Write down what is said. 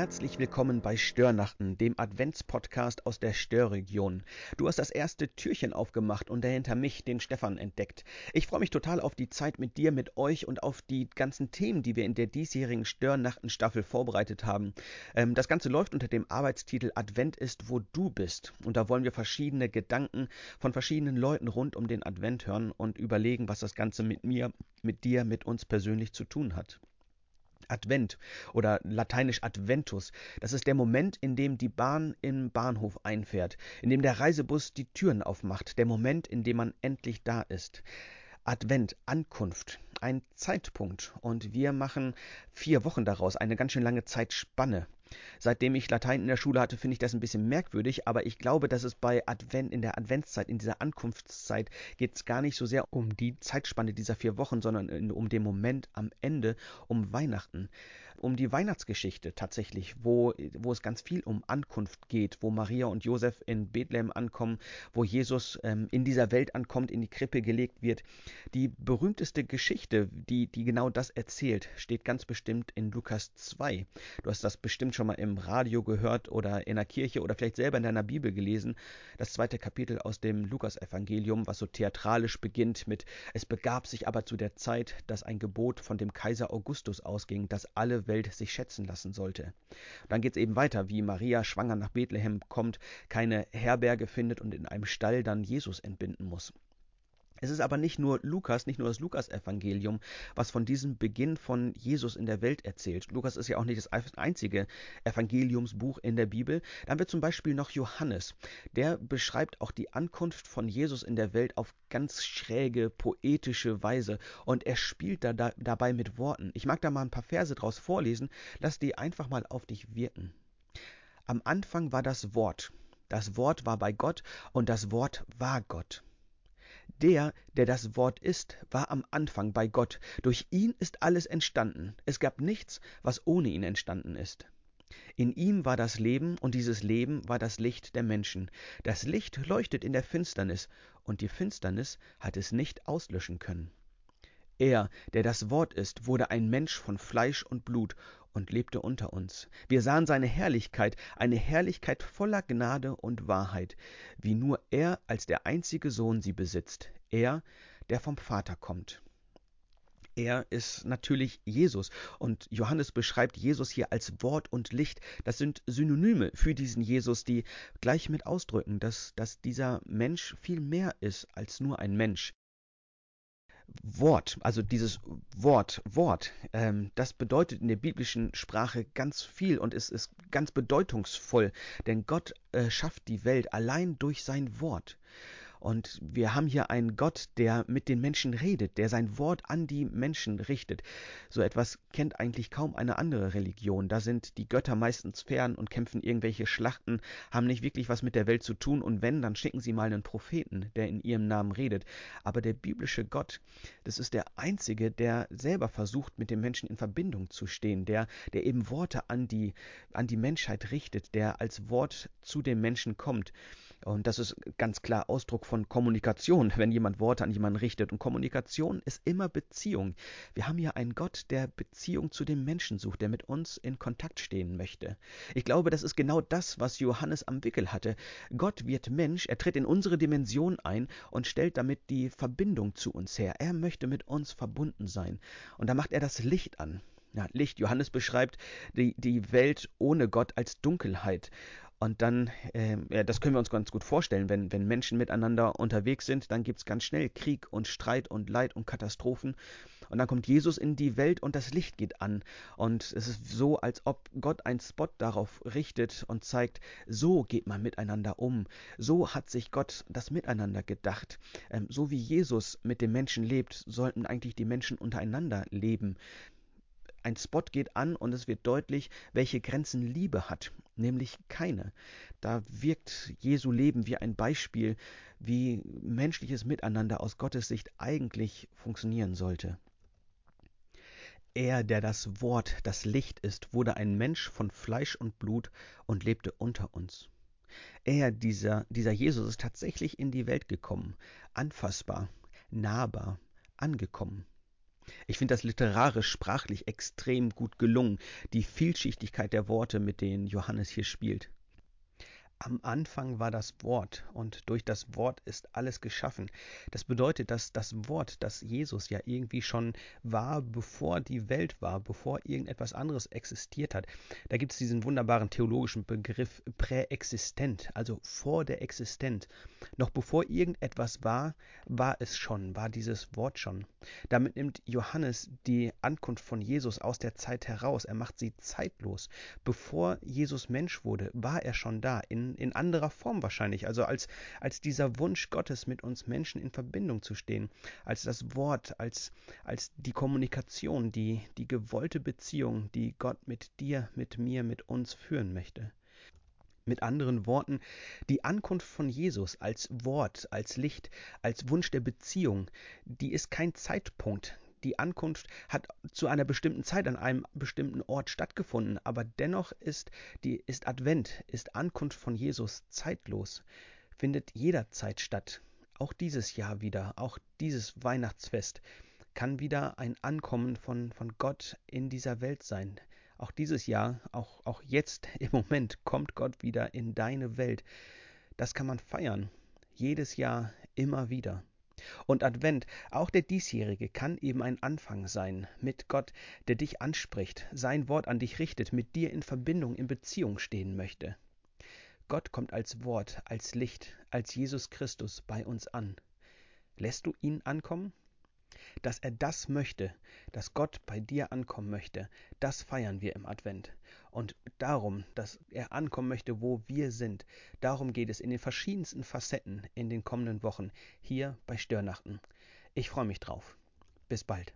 Herzlich willkommen bei Störnachten, dem Adventspodcast aus der Störregion. Du hast das erste Türchen aufgemacht und dahinter mich, den Stefan, entdeckt. Ich freue mich total auf die Zeit mit dir, mit euch und auf die ganzen Themen, die wir in der diesjährigen Störnachten-Staffel vorbereitet haben. Ähm, das Ganze läuft unter dem Arbeitstitel Advent ist, wo du bist. Und da wollen wir verschiedene Gedanken von verschiedenen Leuten rund um den Advent hören und überlegen, was das Ganze mit mir, mit dir, mit uns persönlich zu tun hat. Advent oder lateinisch Adventus. Das ist der Moment, in dem die Bahn im Bahnhof einfährt, in dem der Reisebus die Türen aufmacht, der Moment, in dem man endlich da ist. Advent, Ankunft, ein Zeitpunkt und wir machen vier Wochen daraus, eine ganz schön lange Zeitspanne. Seitdem ich Latein in der Schule hatte, finde ich das ein bisschen merkwürdig, aber ich glaube, dass es bei Advent, in der Adventszeit, in dieser Ankunftszeit, geht es gar nicht so sehr um die Zeitspanne dieser vier Wochen, sondern um den Moment am Ende, um Weihnachten, um die Weihnachtsgeschichte tatsächlich, wo, wo es ganz viel um Ankunft geht, wo Maria und Josef in Bethlehem ankommen, wo Jesus ähm, in dieser Welt ankommt, in die Krippe gelegt wird. Die berühmteste Geschichte, die, die genau das erzählt, steht ganz bestimmt in Lukas 2. Du hast das bestimmt schon mal im Radio gehört oder in der Kirche oder vielleicht selber in deiner Bibel gelesen. Das zweite Kapitel aus dem Lukasevangelium, was so theatralisch beginnt mit Es begab sich aber zu der Zeit, dass ein Gebot von dem Kaiser Augustus ausging, dass alle Welt sich schätzen lassen sollte. Dann geht es eben weiter, wie Maria schwanger nach Bethlehem kommt, keine Herberge findet und in einem Stall dann Jesus entbinden muss. Es ist aber nicht nur Lukas, nicht nur das Lukas-Evangelium, was von diesem Beginn von Jesus in der Welt erzählt. Lukas ist ja auch nicht das einzige Evangeliumsbuch in der Bibel. Dann wird zum Beispiel noch Johannes. Der beschreibt auch die Ankunft von Jesus in der Welt auf ganz schräge, poetische Weise. Und er spielt da, da, dabei mit Worten. Ich mag da mal ein paar Verse draus vorlesen. Lass die einfach mal auf dich wirken. Am Anfang war das Wort. Das Wort war bei Gott und das Wort war Gott. Der, der das Wort ist, war am Anfang bei Gott. Durch ihn ist alles entstanden. Es gab nichts, was ohne ihn entstanden ist. In ihm war das Leben, und dieses Leben war das Licht der Menschen. Das Licht leuchtet in der Finsternis, und die Finsternis hat es nicht auslöschen können. Er, der das Wort ist, wurde ein Mensch von Fleisch und Blut und lebte unter uns. Wir sahen seine Herrlichkeit, eine Herrlichkeit voller Gnade und Wahrheit, wie nur er als der einzige Sohn sie besitzt, er, der vom Vater kommt. Er ist natürlich Jesus und Johannes beschreibt Jesus hier als Wort und Licht. Das sind Synonyme für diesen Jesus, die gleich mit ausdrücken, dass, dass dieser Mensch viel mehr ist als nur ein Mensch. Wort, also dieses Wort, Wort, ähm, das bedeutet in der biblischen Sprache ganz viel und es ist ganz bedeutungsvoll, denn Gott äh, schafft die Welt allein durch sein Wort. Und wir haben hier einen Gott, der mit den Menschen redet, der sein Wort an die Menschen richtet. So etwas kennt eigentlich kaum eine andere Religion. Da sind die Götter meistens fern und kämpfen irgendwelche Schlachten, haben nicht wirklich was mit der Welt zu tun und wenn, dann schicken sie mal einen Propheten, der in ihrem Namen redet. Aber der biblische Gott, das ist der einzige, der selber versucht, mit den Menschen in Verbindung zu stehen, der, der eben Worte an die, an die Menschheit richtet, der als Wort zu den Menschen kommt. Und das ist ganz klar Ausdruck von Kommunikation, wenn jemand Worte an jemanden richtet. Und Kommunikation ist immer Beziehung. Wir haben hier einen Gott, der Beziehung zu dem Menschen sucht, der mit uns in Kontakt stehen möchte. Ich glaube, das ist genau das, was Johannes am Wickel hatte. Gott wird Mensch, er tritt in unsere Dimension ein und stellt damit die Verbindung zu uns her. Er möchte mit uns verbunden sein. Und da macht er das Licht an. Ja, Licht. Johannes beschreibt die, die Welt ohne Gott als Dunkelheit. Und dann, äh, ja, das können wir uns ganz gut vorstellen, wenn, wenn Menschen miteinander unterwegs sind, dann gibt's ganz schnell Krieg und Streit und Leid und Katastrophen. Und dann kommt Jesus in die Welt und das Licht geht an. Und es ist so, als ob Gott einen Spot darauf richtet und zeigt, so geht man miteinander um. So hat sich Gott das Miteinander gedacht. Ähm, so wie Jesus mit den Menschen lebt, sollten eigentlich die Menschen untereinander leben ein Spot geht an und es wird deutlich, welche Grenzen Liebe hat, nämlich keine. Da wirkt Jesu Leben wie ein Beispiel, wie menschliches Miteinander aus Gottes Sicht eigentlich funktionieren sollte. Er, der das Wort, das Licht ist, wurde ein Mensch von Fleisch und Blut und lebte unter uns. Er, dieser, dieser Jesus, ist tatsächlich in die Welt gekommen, anfassbar, nahbar, angekommen. Ich finde das literarisch, sprachlich extrem gut gelungen, die Vielschichtigkeit der Worte, mit denen Johannes hier spielt. Am Anfang war das Wort und durch das Wort ist alles geschaffen. Das bedeutet, dass das Wort, das Jesus ja irgendwie schon war, bevor die Welt war, bevor irgendetwas anderes existiert hat. Da gibt es diesen wunderbaren theologischen Begriff präexistent, also vor der Existenz. Noch bevor irgendetwas war, war es schon, war dieses Wort schon. Damit nimmt Johannes die Ankunft von Jesus aus der Zeit heraus. Er macht sie zeitlos. Bevor Jesus Mensch wurde, war er schon da in anderer Form wahrscheinlich, also als, als dieser Wunsch Gottes, mit uns Menschen in Verbindung zu stehen, als das Wort, als, als die Kommunikation, die, die gewollte Beziehung, die Gott mit dir, mit mir, mit uns führen möchte. Mit anderen Worten, die Ankunft von Jesus als Wort, als Licht, als Wunsch der Beziehung, die ist kein Zeitpunkt, die Ankunft hat zu einer bestimmten Zeit an einem bestimmten Ort stattgefunden, aber dennoch ist die ist Advent, ist Ankunft von Jesus zeitlos, findet jederzeit statt. Auch dieses Jahr wieder, auch dieses Weihnachtsfest kann wieder ein Ankommen von, von Gott in dieser Welt sein. Auch dieses Jahr, auch, auch jetzt im Moment kommt Gott wieder in deine Welt. Das kann man feiern. Jedes Jahr immer wieder. Und Advent, auch der diesjährige, kann eben ein Anfang sein mit Gott, der dich anspricht, sein Wort an dich richtet, mit dir in Verbindung, in Beziehung stehen möchte. Gott kommt als Wort, als Licht, als Jesus Christus bei uns an. Lässt du ihn ankommen? Dass er das möchte, dass Gott bei dir ankommen möchte, das feiern wir im Advent. Und darum, dass er ankommen möchte, wo wir sind, darum geht es in den verschiedensten Facetten in den kommenden Wochen hier bei Störnachten. Ich freue mich drauf. Bis bald.